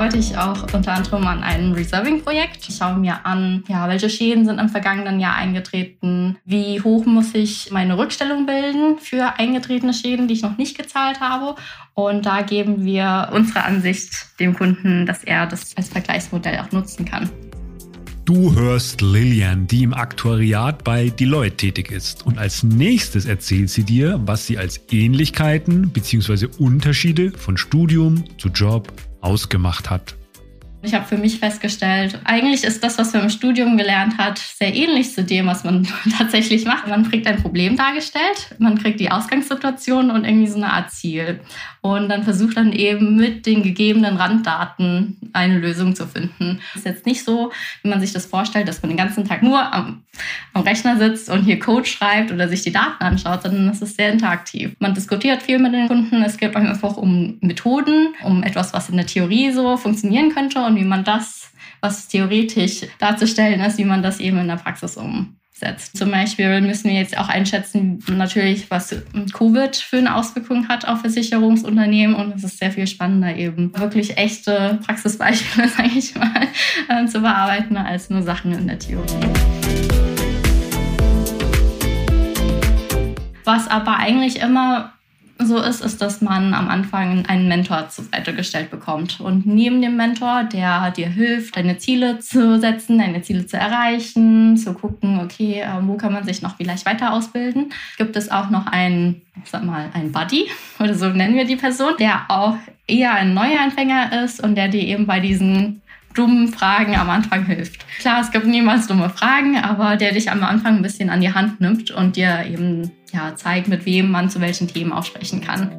mich auch unter anderem an einem Reserving-Projekt. Ich schaue mir an, ja, welche Schäden sind im vergangenen Jahr eingetreten, wie hoch muss ich meine Rückstellung bilden für eingetretene Schäden, die ich noch nicht gezahlt habe. Und da geben wir unsere Ansicht dem Kunden, dass er das als Vergleichsmodell auch nutzen kann. Du hörst Lilian, die im Aktuariat bei Deloitte tätig ist. Und als nächstes erzählt sie dir, was sie als Ähnlichkeiten bzw. Unterschiede von Studium zu Job ausgemacht hat. Ich habe für mich festgestellt, eigentlich ist das, was man im Studium gelernt hat, sehr ähnlich zu dem, was man tatsächlich macht. Man kriegt ein Problem dargestellt, man kriegt die Ausgangssituation und irgendwie so eine Art Ziel. Und dann versucht dann eben mit den gegebenen Randdaten eine Lösung zu finden. Es ist jetzt nicht so, wie man sich das vorstellt, dass man den ganzen Tag nur am, am Rechner sitzt und hier Code schreibt oder sich die Daten anschaut, sondern es ist sehr interaktiv. Man diskutiert viel mit den Kunden. Es geht einfach um Methoden, um etwas, was in der Theorie so funktionieren könnte und wie man das, was theoretisch darzustellen ist, wie man das eben in der Praxis umsetzt. Zum Beispiel müssen wir jetzt auch einschätzen, natürlich, was Covid für eine Auswirkung hat auf Versicherungsunternehmen. Und es ist sehr viel spannender, eben wirklich echte Praxisbeispiele, sage ich mal, äh, zu bearbeiten, als nur Sachen in der Theorie. Was aber eigentlich immer so ist, ist, dass man am Anfang einen Mentor zur Seite gestellt bekommt. Und neben dem Mentor, der dir hilft, deine Ziele zu setzen, deine Ziele zu erreichen, zu gucken, okay, ähm, wo kann man sich noch vielleicht weiter ausbilden, gibt es auch noch einen, ich sag mal, einen Buddy, oder so nennen wir die Person, der auch eher ein Neuanfänger ist und der dir eben bei diesen dummen Fragen am Anfang hilft. Klar, es gibt niemals dumme Fragen, aber der dich am Anfang ein bisschen an die Hand nimmt und dir eben ja, zeigt, mit wem man zu welchen Themen auch sprechen kann.